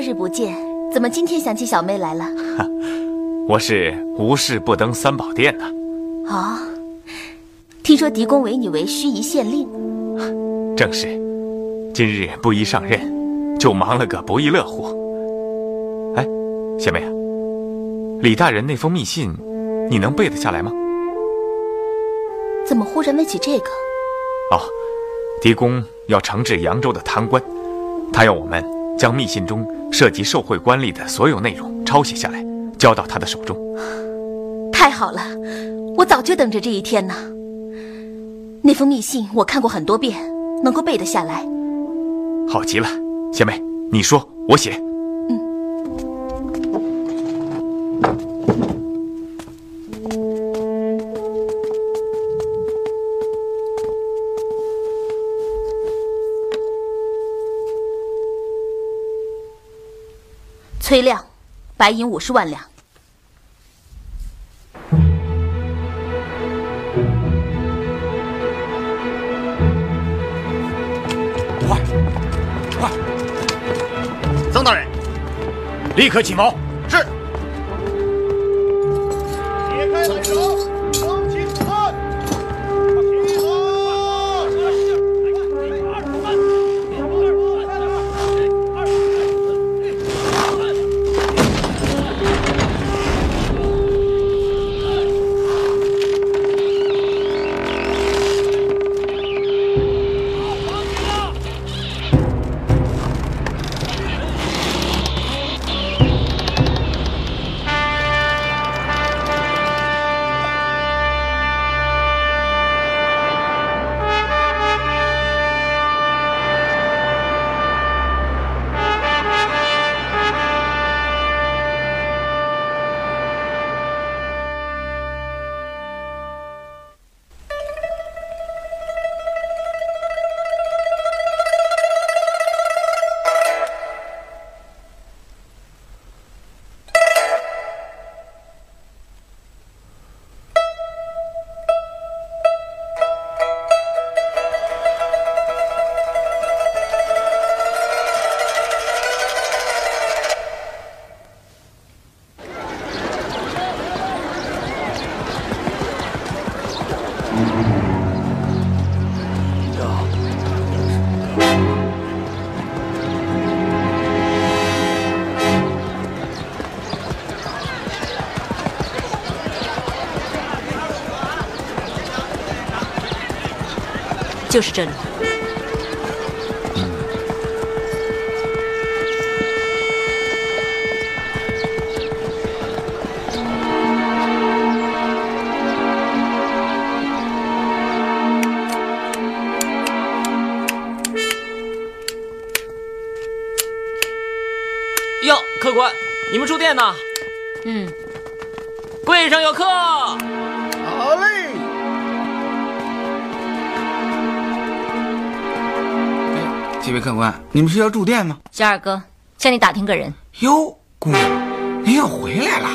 多日不见，怎么今天想起小妹来了？我是无事不登三宝殿呐。哦，听说狄公委你为盱眙县令，正是，今日不宜上任，就忙了个不亦乐乎。哎，小妹啊，李大人那封密信，你能背得下来吗？怎么忽然问起这个？哦，狄公要惩治扬州的贪官，他要我们将密信中涉及受贿官吏的所有内容抄写下来，交到他的手中。太好了，我早就等着这一天呢。那封密信我看过很多遍，能够背得下来。好极了，贤妹，你说，我写。白银五十万两。快，快！曾大人，立刻起锚。就是这里。哟，客官，你们住店呢？几位客官，你们是要住店吗？小二哥，向你打听个人。哟，姑娘，您又回来了。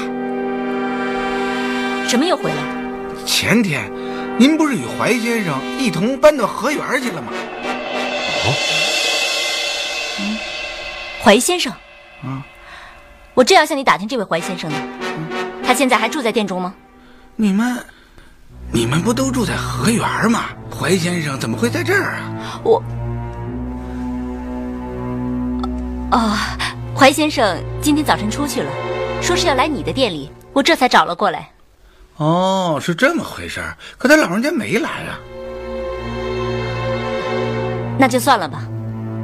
什么又回来？前天，您不是与怀先生一同搬到河源去了吗？哦，嗯怀先生。嗯，我正要向你打听这位怀先生呢。他现在还住在店中吗？你们，你们不都住在河园吗？怀先生怎么会在这儿啊？我。啊、怀先生今天早晨出去了，说是要来你的店里，我这才找了过来。哦，是这么回事儿。可他老人家没来啊。那就算了吧。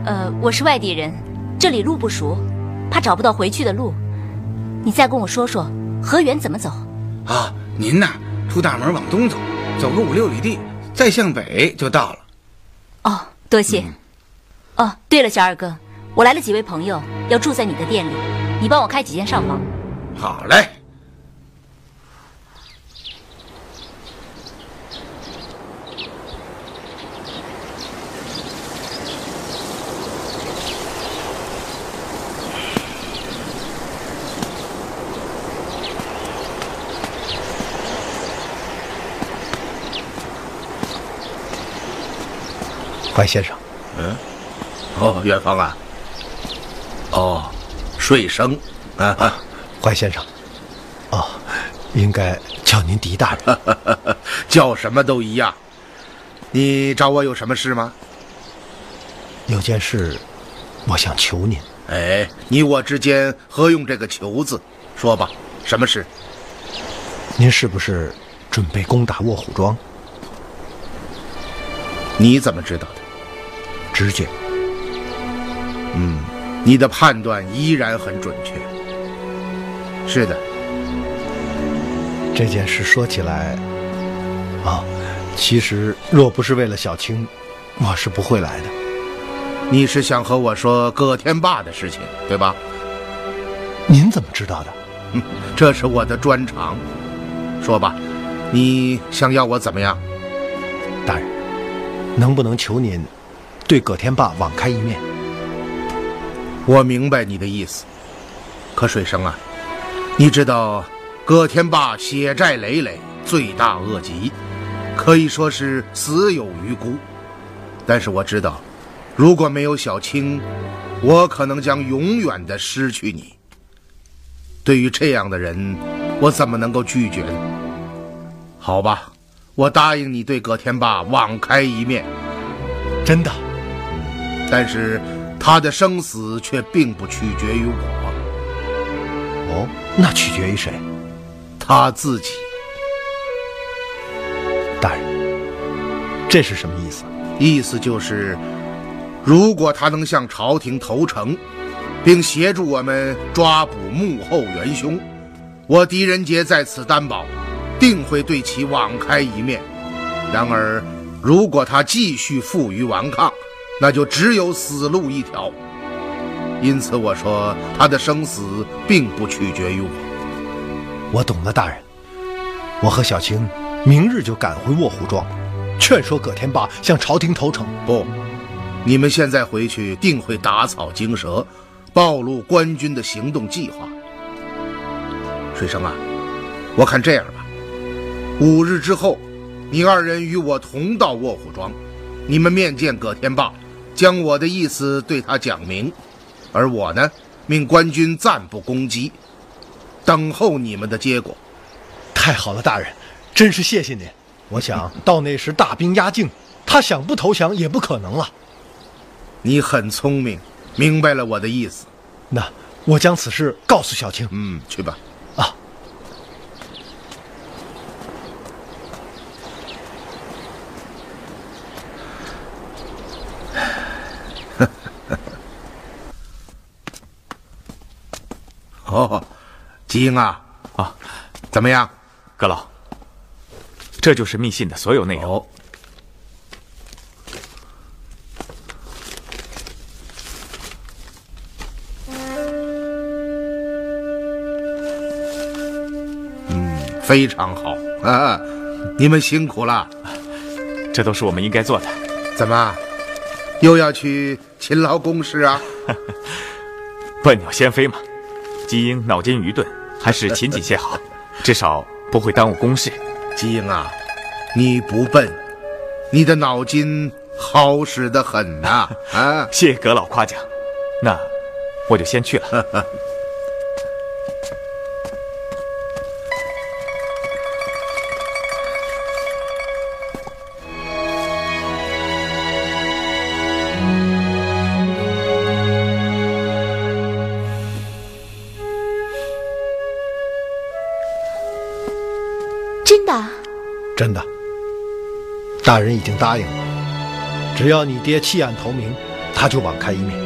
呃，我是外地人，这里路不熟，怕找不到回去的路。你再跟我说说河源怎么走？啊，您呐，出大门往东走，走个五六里地，再向北就到了。哦，多谢。哦，对了，小二哥，我来了几位朋友，要住在你的店里，你帮我开几间上房。好嘞。怀先生，嗯哦，远方啊。哦，睡生啊，怀先生，哦，应该叫您狄大人。叫什么都一样。你找我有什么事吗？有件事，我想求您。哎，你我之间何用这个“求”字？说吧，什么事？您是不是准备攻打卧虎庄？你怎么知道的？直觉。嗯，你的判断依然很准确。是的，这件事说起来，啊，其实若不是为了小青，我是不会来的。你是想和我说葛天霸的事情，对吧？您怎么知道的？嗯，这是我的专长。说吧，你想要我怎么样？大人，能不能求您对葛天霸网开一面？我明白你的意思。可水生啊，你知道葛天霸血债累累，罪大恶极，可以说是死有余辜。但是我知道，如果没有小青，我可能将永远的失去你。对于这样的人，我怎么能够拒绝呢？好吧，我答应你对葛天霸网开一面。真的？但是他的生死却并不取决于我。哦，那取决于谁？他自己。大人，这是什么意思？意思就是，如果他能向朝廷投诚，并协助我们抓捕幕后元凶，我狄仁杰在此担保，定会对其网开一面。然而，如果他继续负隅顽抗，那就只有死路一条。因此，我说他的生死并不取决于我。我懂了，大人。我和小青明日就赶回卧虎庄，劝说葛天霸向朝廷投诚。不，你们现在回去定会打草惊蛇，暴露官军的行动计划。水生啊，我看这样吧，五日之后，你二人与我同到卧虎庄，你们面见葛天霸，将我的意思对他讲明，而我呢，命官军暂不攻击，等候你们的结果。太好了，大人，真是谢谢您。我想 到那时大兵压境，他想不投降也不可能了。你很聪明，明白了我的意思。那我将此事告诉小青。嗯，去吧。啊。哦，吉英啊，啊，怎么样？阁老，这就是密信的所有内容。哦，嗯，非常好啊！你们辛苦了。这都是我们应该做的。怎么，又要去勤劳公事啊？笨鸟先飞嘛，基英脑筋愚钝，还是勤谨些好，至少不会耽误公事。吉英啊，你不笨，你的脑筋好使得很呐、啊！谢阁老夸奖，那我就先去了。大人已经答应了，只要你爹弃暗投明，他就网开一面。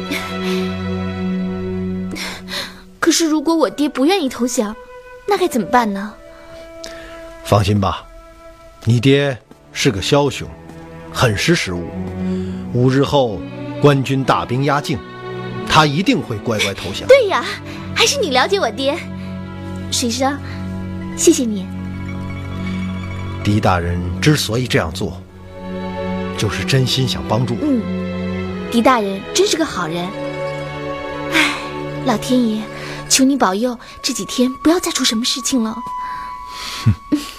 可是如果我爹不愿意投降，那该怎么办呢？放心吧，你爹是个枭雄，很识时务。五日后，官军大兵压境，他一定会乖乖投降。对呀，还是你了解我爹。水生，谢谢你。狄大人之所以这样做，就是真心想帮助我。嗯，狄大人真是个好人。唉，老天爷，求你保佑这几天不要再出什么事情了。宗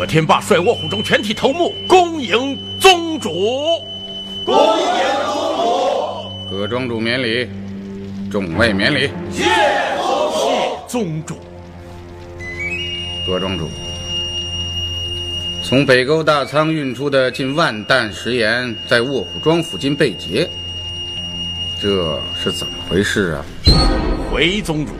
葛天霸率卧虎中全体头目恭迎宗主。恭迎宗主葛庄主免礼，众位免礼。谢宗主。葛庄主，从北沟大仓运出的近万担食盐在卧虎庄附近被劫，这是怎么回事啊？回宗主，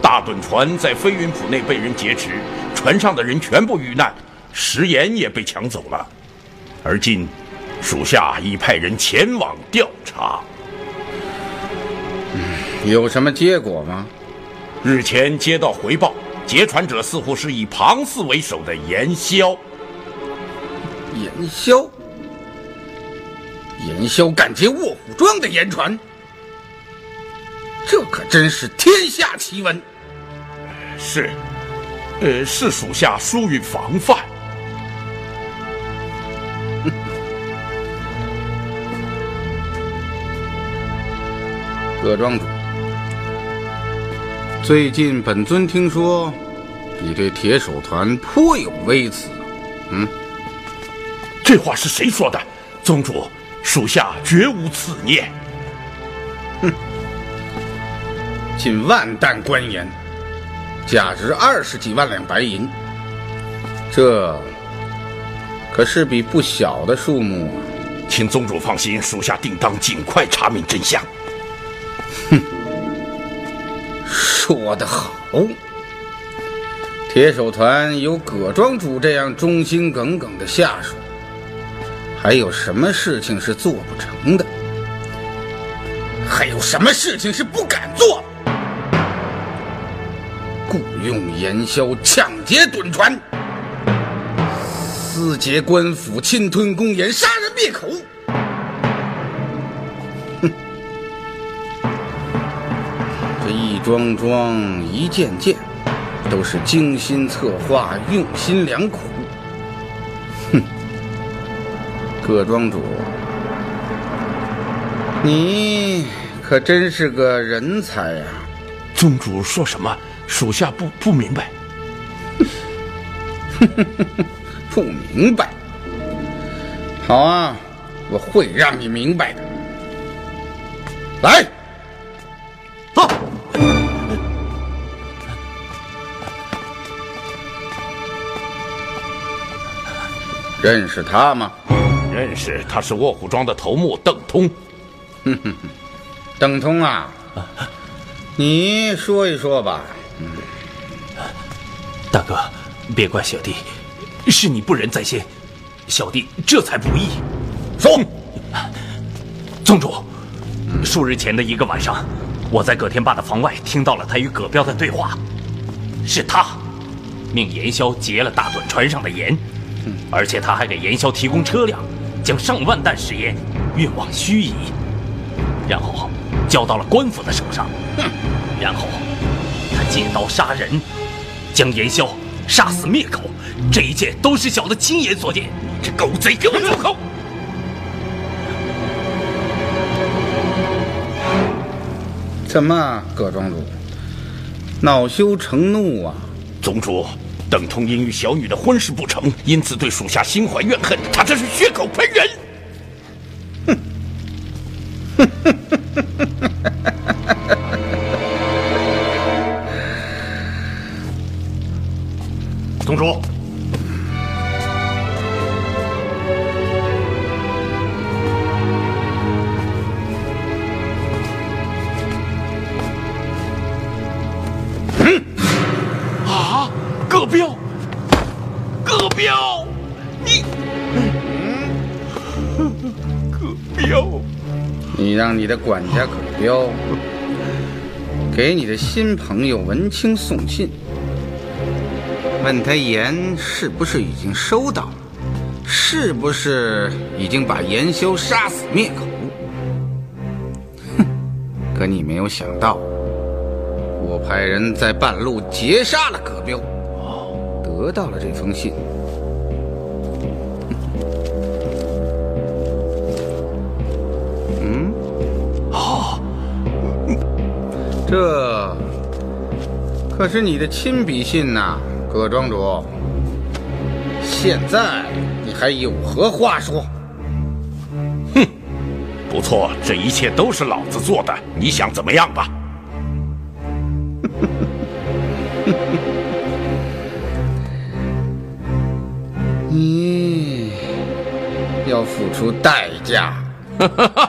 大趸船在飞云浦内被人劫持，船上的人全部遇难，食盐也被抢走了。而今，属下已派人前往调查。有什么结果吗？日前接到回报，劫船者似乎是以庞四为首的盐枭。盐枭，盐枭敢劫卧虎庄的盐船，这可真是天下奇闻。是，呃，是属下疏于防范。葛庄主，最近本尊听说你对铁手团颇有微词，嗯，这话是谁说的？宗主，属下绝无此念。哼近万担官盐，价值二十几万两白银，这可是笔不小的数目啊！请宗主放心，属下定当尽快查明真相。哼说得好，铁手团有葛庄主这样忠心耿耿的下属，还有什么事情是做不成的？还有什么事情是不敢做？雇佣盐枭抢劫趸船，私劫官府，侵吞公盐，杀人灭口。桩桩、一件件，都是精心策划、用心良苦。哼，葛庄主，你可真是个人才呀、宗主说什么？属下不不明白。不明白？好啊，我会让你明白的。来，认识他吗？认识，他是卧虎庄的头目邓通。邓通啊，你说一说吧。大哥，别怪小弟，是你不仁在先，小弟这才不义。说，宗主，数日前的一个晚上，我在葛天霸的房外听到了他与葛彪的对话，是他命严萧劫了大短船上的盐，而且他还给严萧提供车辆，将上万担食盐运往盱眙，然后交到了官府的手上，哼然后他借刀杀人，将严萧杀死灭口，这一切都是小的亲眼所见。这狗贼，给我住口！怎么，葛庄主，恼羞成怒啊？宗主，邓通因与小女的婚事不成，因此对属下心怀怨恨，他这是血口喷人。你的管家葛彪给你的新朋友文清送信，问他盐是不是已经收到了，是不是已经把严修杀死灭口？哼！可你没有想到，我派人在半路截杀了葛彪，得到了这封信。可是你的亲笔信呐，葛庄主。现在你还有何话说？哼不错，这一切都是老子做的，你想怎么样吧？你要付出代价。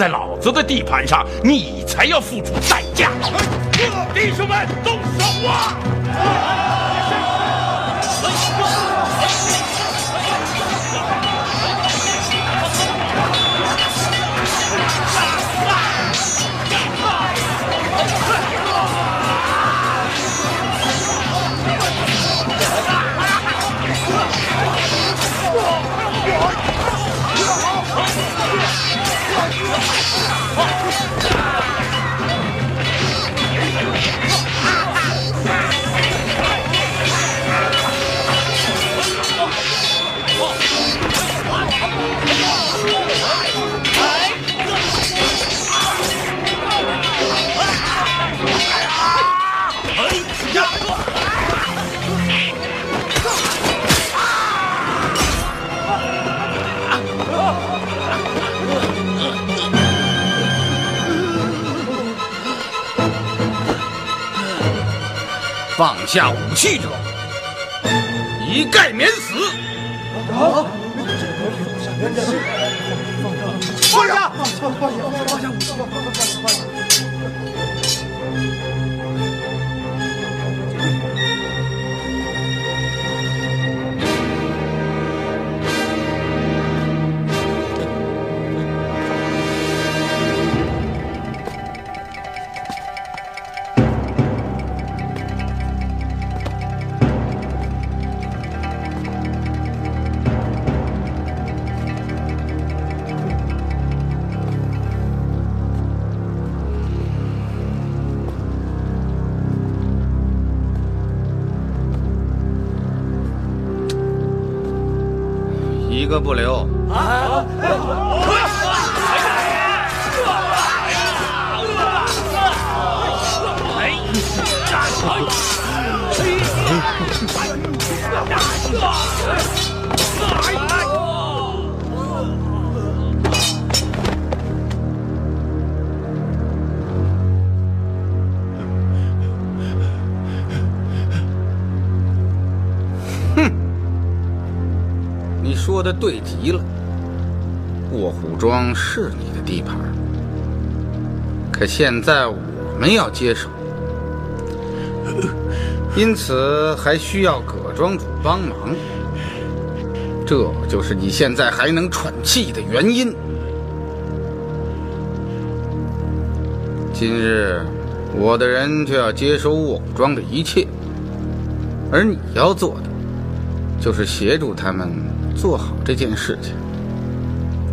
在老子的地盘上，你才要付出代价。弟兄们，动手啊！Yeah! 放下武器者，一概免死。放下！放下！放下！放下武器！放下！放下！个不留。说的对极了，卧虎庄是你的地盘，可现在我们要接手，因此还需要葛庄主帮忙。这就是你现在还能喘气的原因。今日，我的人就要接收卧虎庄的一切，而你要做的，就是协助他们做好这件事情。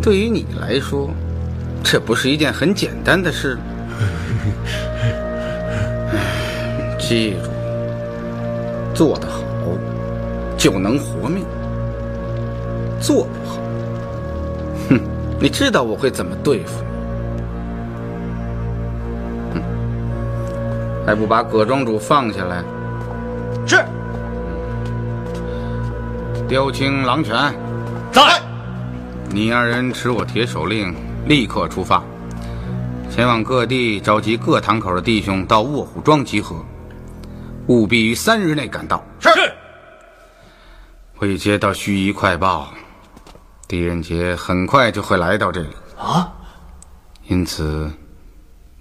对于你来说，这不是一件很简单的事。记住，做得好就能活命。做不好，哼，你知道我会怎么对付你？哼，还不把葛庄主放下来？是。雕青、狼犬，在。你二人持我铁手令，立刻出发，前往各地召集各堂口的弟兄到卧虎庄集合，务必于三日内赶到。是。未接到须臾快报。狄仁杰很快就会来到这里啊，因此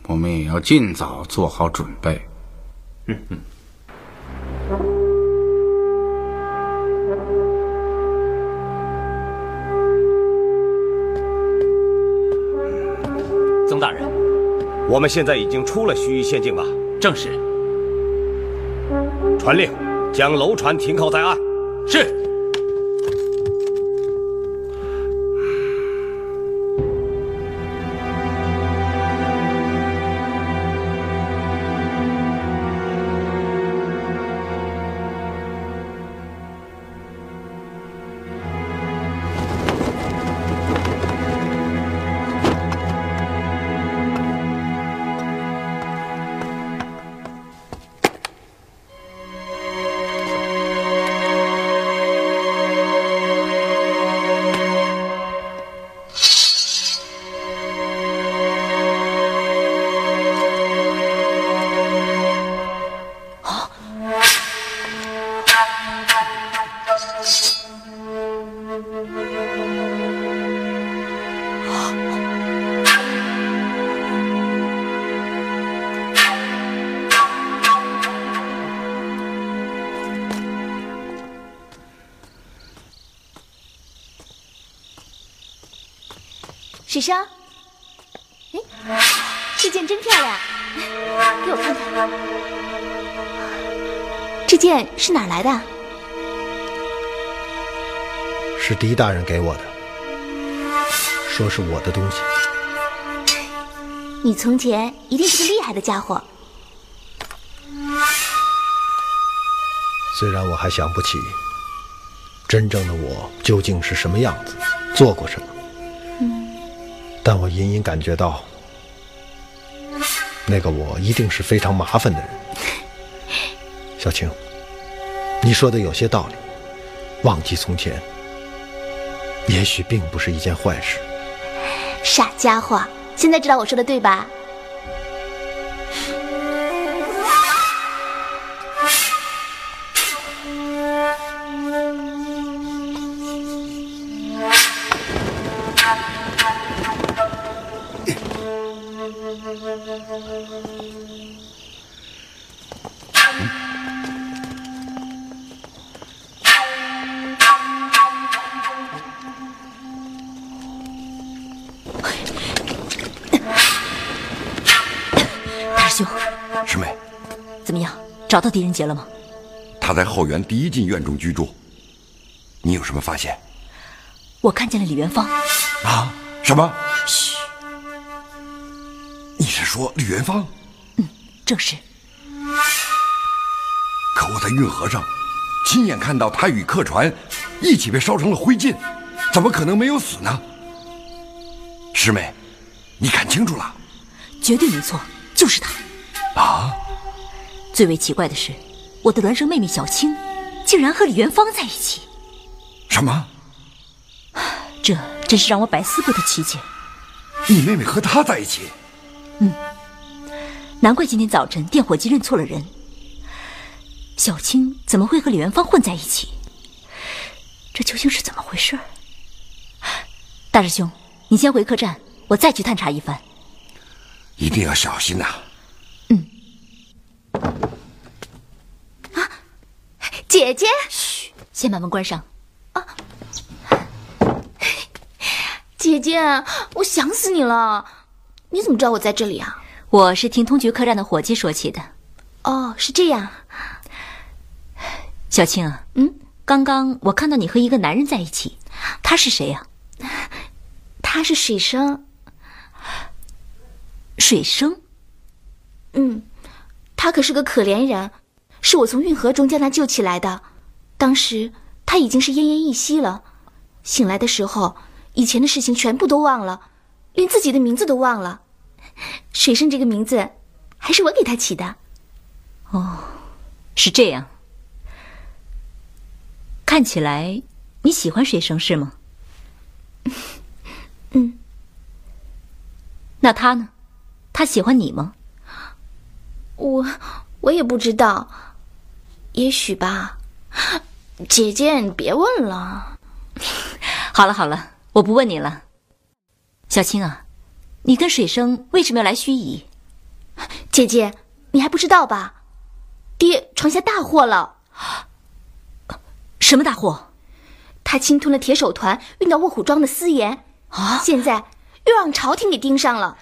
我们也要尽早做好准备。嗯嗯。我们现在已经出了盱眙县境吧？正是。传令，将楼船停靠在岸。是。水生，哎，这件真漂亮，给我看看。这件是哪来的？是狄大人给我的，说是我的东西。你从前一定是个厉害的家伙。虽然我还想不起真正的我究竟是什么样子，做过什么。但我隐隐感觉到，那个我一定是非常麻烦的人。小青，你说的有些道理，忘记从前，也许并不是一件坏事。傻家伙，现在知道我说的对吧？找到狄仁杰了吗？他在后园第一进院中居住。你有什么发现？我看见了李元芳。啊？什么？嘘。你是说李元芳？嗯，正是。可我在运河上亲眼看到他与客船一起被烧成了灰烬，怎么可能没有死呢？师妹，你看清楚了？绝对没错，就是他。啊？最为奇怪的是，我的孪生妹妹小青，竟然和李元芳在一起。什么？这真是让我百思不得其解。你妹妹和他在一起？嗯。难怪今天早晨电火机认错了人。小青怎么会和李元芳混在一起？这究竟是怎么回事？大师兄，你先回客栈，我再去探查一番。一定要小心呐、姐姐，嘘先把门关上。啊姐姐，我想死你了！你怎么知道我在这里啊？我是听通局客栈的伙计说起的。哦，是这样。小青啊，嗯，刚刚我看到你和一个男人在一起，他是谁呀、他是水生。水生？嗯，他可是个可怜人，是我从运河中将他救起来的。当时他已经是奄奄一息了，醒来的时候，以前的事情全部都忘了，连自己的名字都忘了。水生这个名字，还是我给他起的。哦，是这样。看起来你喜欢水生是吗？嗯。那他呢？他喜欢你吗？我我也不知道，也许吧。姐姐，你别问了。好了好了，我不问你了。小青啊，你跟水生为什么要来盱眙？姐姐，你还不知道吧？爹闯下大祸了。什么大祸？他侵吞了铁手团运到卧虎庄的私盐啊！现在又让朝廷给盯上了。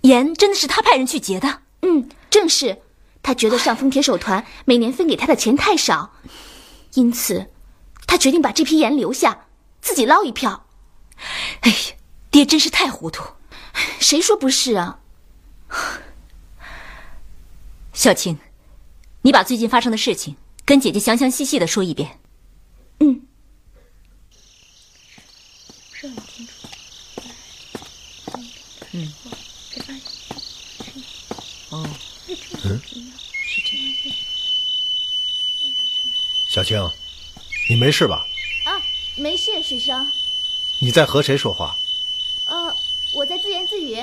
盐真的是他派人去劫的？嗯，正是。他觉得上峰铁手团每年分给他的钱太少，因此他决定把这批盐留下，自己捞一票。哎呀，爹真是太糊涂。谁说不是啊？小青，你把最近发生的事情跟姐姐详详细细的说一遍。嗯。嗯。哦。嗯。小青，你没事吧？啊，没事，水生。你在和谁说话？呃，我在自言自语。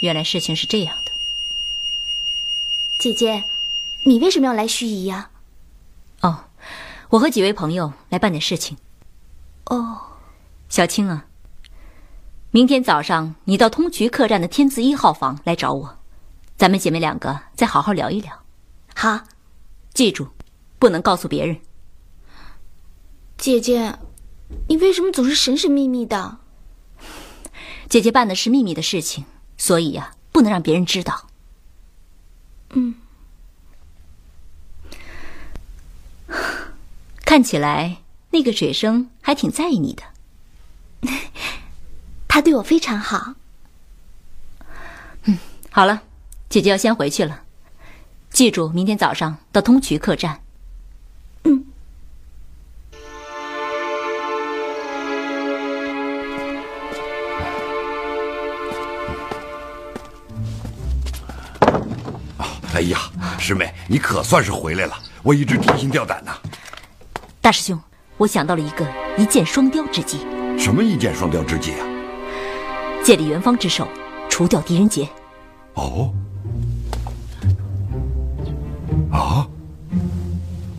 原来事情是这样的。姐姐，你为什么要来盱眙呀？哦，我和几位朋友来办点事情。哦，小青啊，明天早上你到通衢客栈的天字一号房来找我，咱们姐妹两个再好好聊一聊。好，记住，不能告诉别人。姐姐，你为什么总是神神秘秘的？姐姐办的是秘密的事情，所以呀、啊，不能让别人知道。嗯，看起来那个水生还挺在意你的。他对我非常好。嗯，好了，姐姐要先回去了，记住明天早上到通衢客栈。嗯。哎呀，师妹，你可算是回来了！我一直提心吊胆呐。大师兄，我想到了一个一箭双雕之计。什么一箭双雕之计啊？借李元芳之手，除掉狄仁杰。哦。啊？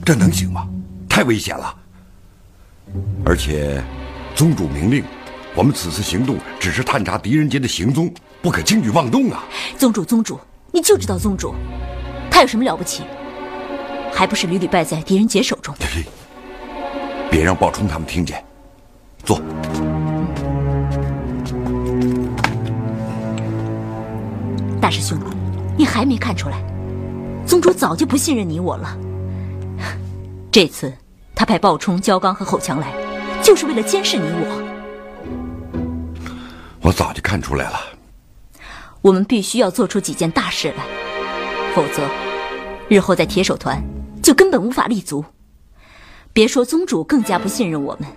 这能行吗？太危险了。而且，宗主明令，我们此次行动只是探查狄仁杰的行踪，不可轻举妄动啊！宗主，宗主。你就知道宗主，他有什么了不起？还不是屡屡败在狄仁杰手中。别让鲍冲他们听见。坐。大师兄，你还没看出来，宗主早就不信任你我了。这次他派鲍冲、焦刚和侯强来，就是为了监视你我。我早就看出来了。我们必须要做出几件大事来，否则，日后在铁手团就根本无法立足。别说宗主更加不信任我们，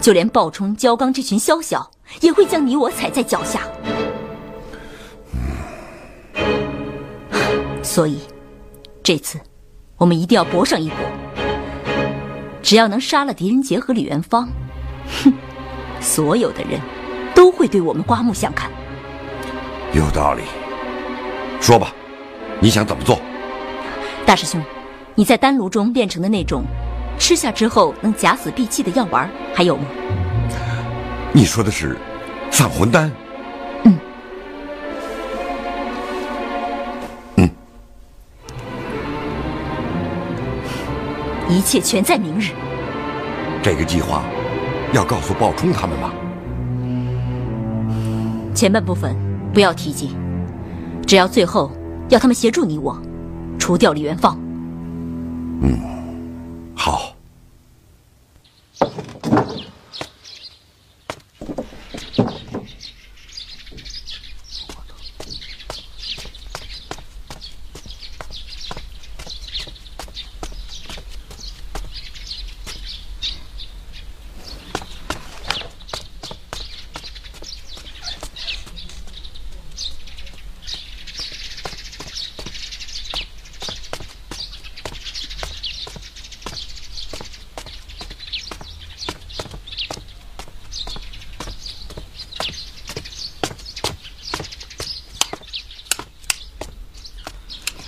就连鲍冲、焦刚这群宵小也会将你我踩在脚下。所以，这次我们一定要搏上一搏。只要能杀了狄仁杰和李元芳，哼，所有的人都会对我们刮目相看。有道理，说吧，你想怎么做？大师兄，你在丹炉中炼成的那种，吃下之后能假死闭气的药丸还有吗？你说的是散魂丹？一切全在明日。这个计划要告诉鲍冲他们吗？前半部分不要提及，只要最后要他们协助你我，除掉李元芳。嗯，好。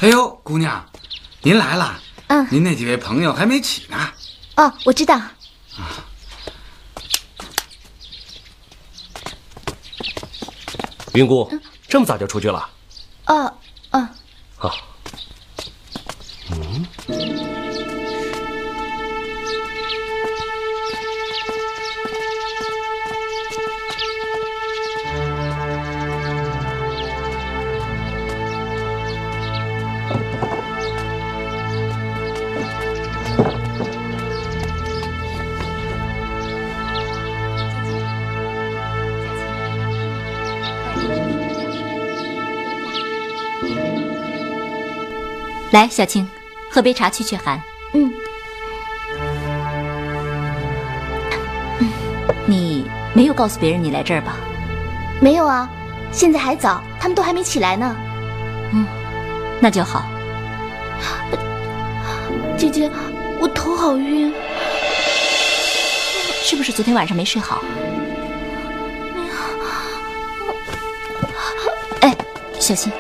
哎呦，姑娘，您来了。嗯，您那几位朋友还没起呢。哦，我知道。啊云姑，这么早就出去了？哦，来，小青，喝杯茶去去寒。嗯。你没有告诉别人你来这儿吧？没有啊，现在还早，他们都还没起来呢。嗯，那就好。姐姐，我头好晕，是不是昨天晚上没睡好？哎，小心。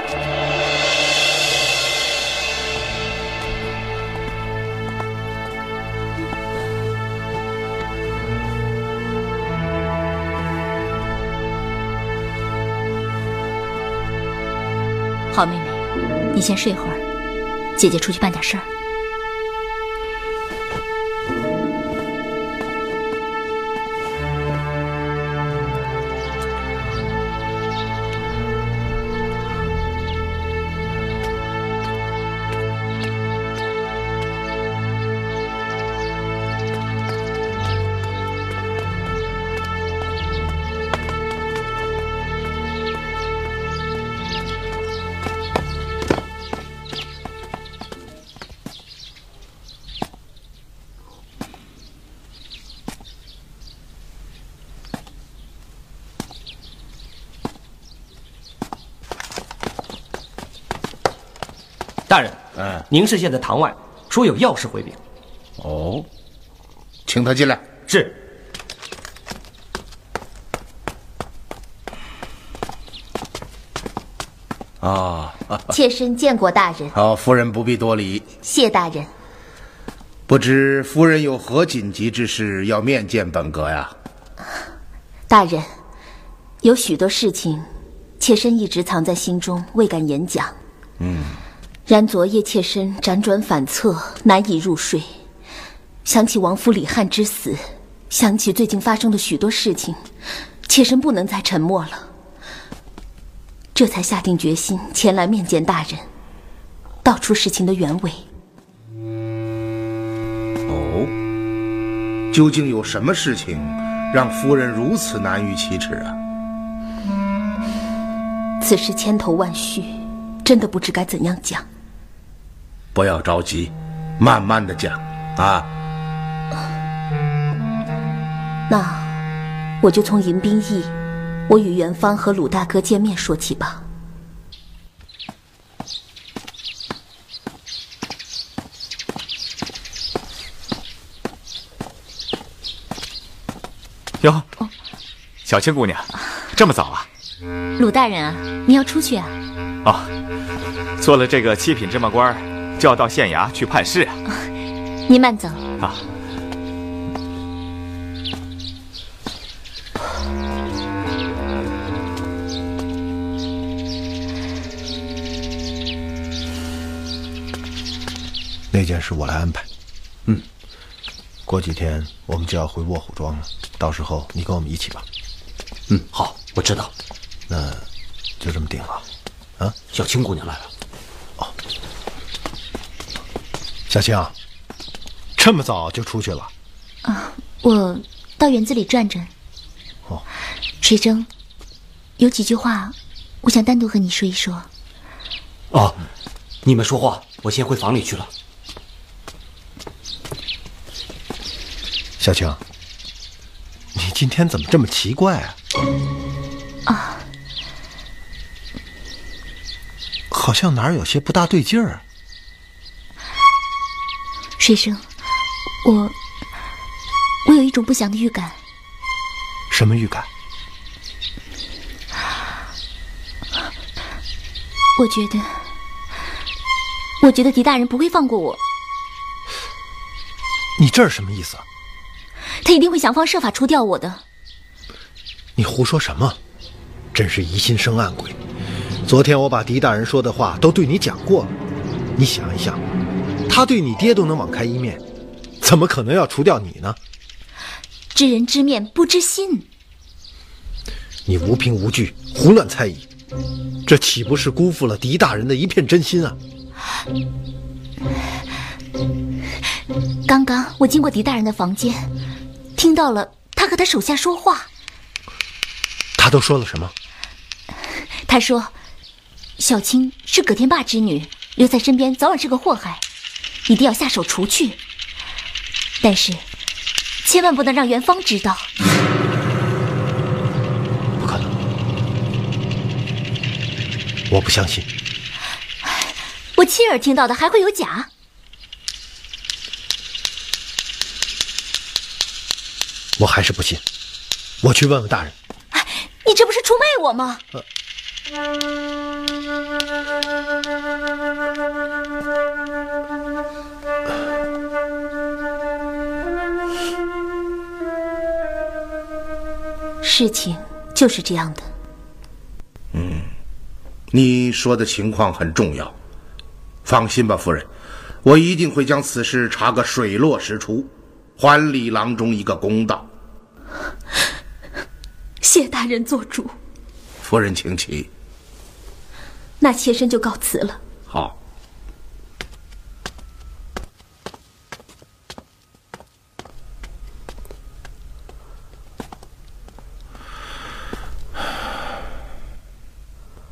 好，妹妹，你先睡会儿，姐姐出去办点事儿。宁氏县在堂外说有要事回禀。哦，请他进来。是。啊，妾身见过大人。好，夫人不必多礼。谢大人。不知夫人有何紧急之事要面见本阁呀？大人，有许多事情，妾身一直藏在心中，未敢言讲。嗯。然昨夜妾身辗转反侧，难以入睡。想起王府李汉之死，想起最近发生的许多事情，妾身不能再沉默了。这才下定决心前来面见大人，道出事情的原委。哦，究竟有什么事情让夫人如此难于启齿啊？此事千头万绪，真的不知该怎样讲。不要着急，慢慢的讲啊。那我就从迎宾驿，我与元芳和鲁大哥见面说起吧。哟，小青姑娘，这么早啊？鲁大人啊，你要出去啊？哦，做了这个七品芝麻官，就要到县衙去判事啊。您慢走。啊，那件事我来安排。嗯，过几天我们就要回卧虎庄了，到时候你跟我们一起吧。嗯，好，我知道。那就这么定了。啊，小青姑娘来了。小青，这么早就出去了？啊，我到园子里转转。哦，水生，有几句话，我想单独和你说一说。哦，你们说话，我先回房里去了。小青，你今天怎么这么奇怪啊？啊，好像哪儿有些不大对劲儿。水生，我我有一种不祥的预感。什么预感？我觉得，我觉得狄大人不会放过我。你这是什么意思？他一定会想方设法除掉我的。你胡说什么？真是疑心生暗鬼！昨天我把狄大人说的话都对你讲过了，你想一想，他对你爹都能网开一面，怎么可能要除掉你呢？知人知面不知心，你无凭无据，胡乱猜疑，这岂不是辜负了狄大人的一片真心啊？刚刚我经过狄大人的房间，听到了他和他手下说话。他都说了什么？他说：“小青是葛天霸之女，留在身边早晚是个祸害，一定要下手除去。但是，千万不能让元芳知道。不可能，我不相信。我亲耳听到的，还会有假？我还是不信。我去问问大人。你这不是出卖我吗？事情就是这样的。嗯，你说的情况很重要。放心吧，夫人，我一定会将此事查个水落石出，还李郎中一个公道。谢大人做主。夫人请起。那妾身就告辞了。好。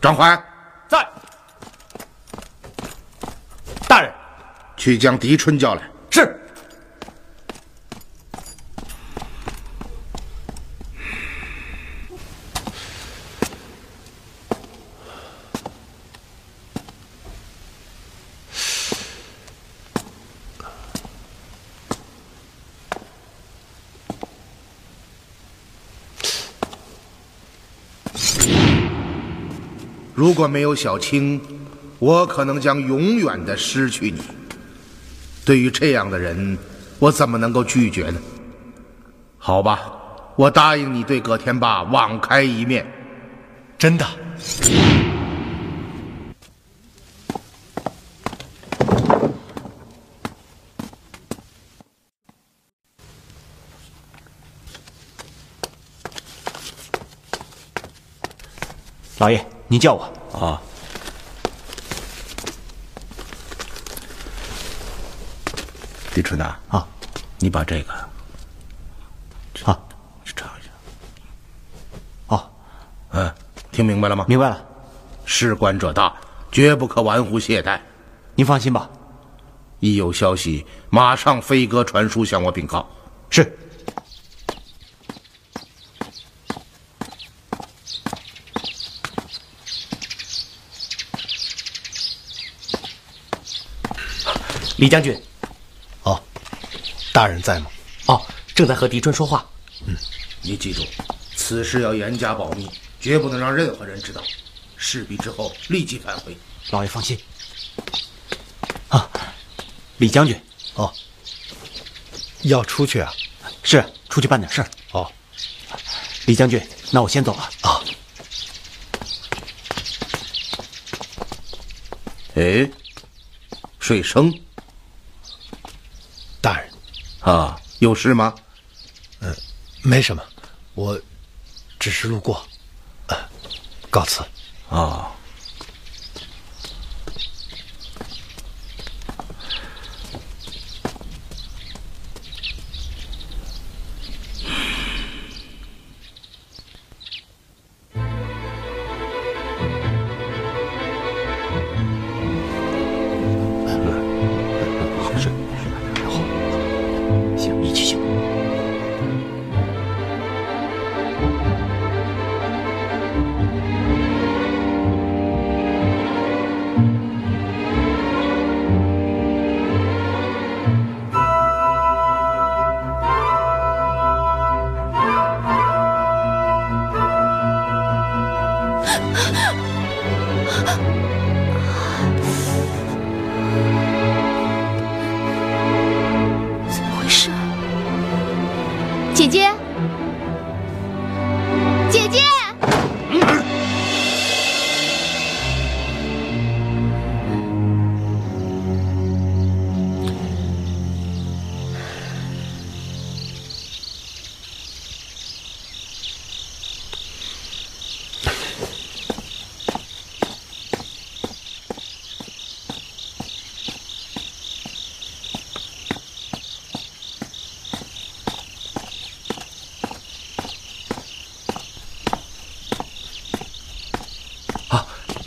张怀在。大人，去将狄春叫来。是。如如果没有小青，我可能将永远的失去你。对于这样的人，我怎么能够拒绝呢？好吧，我答应你对葛天霸网开一面。真的。老爷，您叫我啊。李春呐，啊，你把这个啊去查一下。哦，嗯，听明白了吗？明白了。事关者大，绝不可玩忽懈怠。您放心吧，一有消息，马上飞鸽传书向我禀告。是。李将军，哦，大人在吗？哦，正在和狄春说话。嗯，你记住，此事要严加保密，绝不能让任何人知道。事毕之后立即返回。老爷放心。啊。李将军，哦，要出去啊？是出去办点事儿。哦，李将军，那我先走了。啊，哎，水生啊，有事吗？呃没什么，我只是路过。呃，告辞。啊，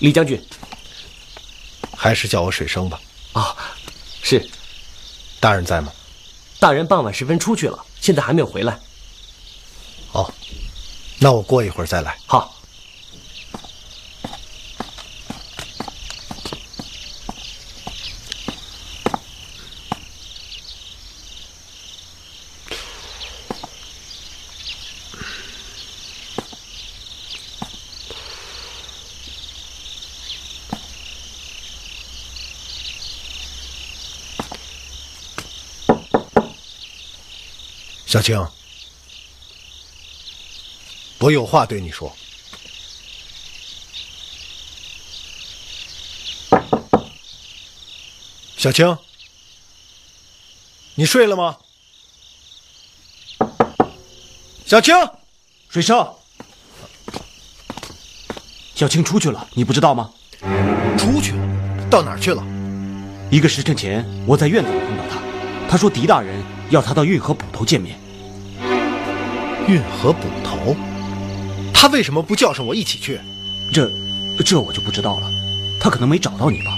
李将军。还是叫我水生吧。啊，是。大人在吗？大人傍晚时分出去了，现在还没有回来。哦，那我过一会儿再来。好。小青，我有话对你说。小青，你睡了吗？小青，水生，小青出去了，你不知道吗？出去了，到哪儿去了？一个时辰前，我在院子里碰到他，他说狄大人要他到运河捕头见面。运河捕头，他为什么不叫上我一起去？这，这我就不知道了。他可能没找到你吧？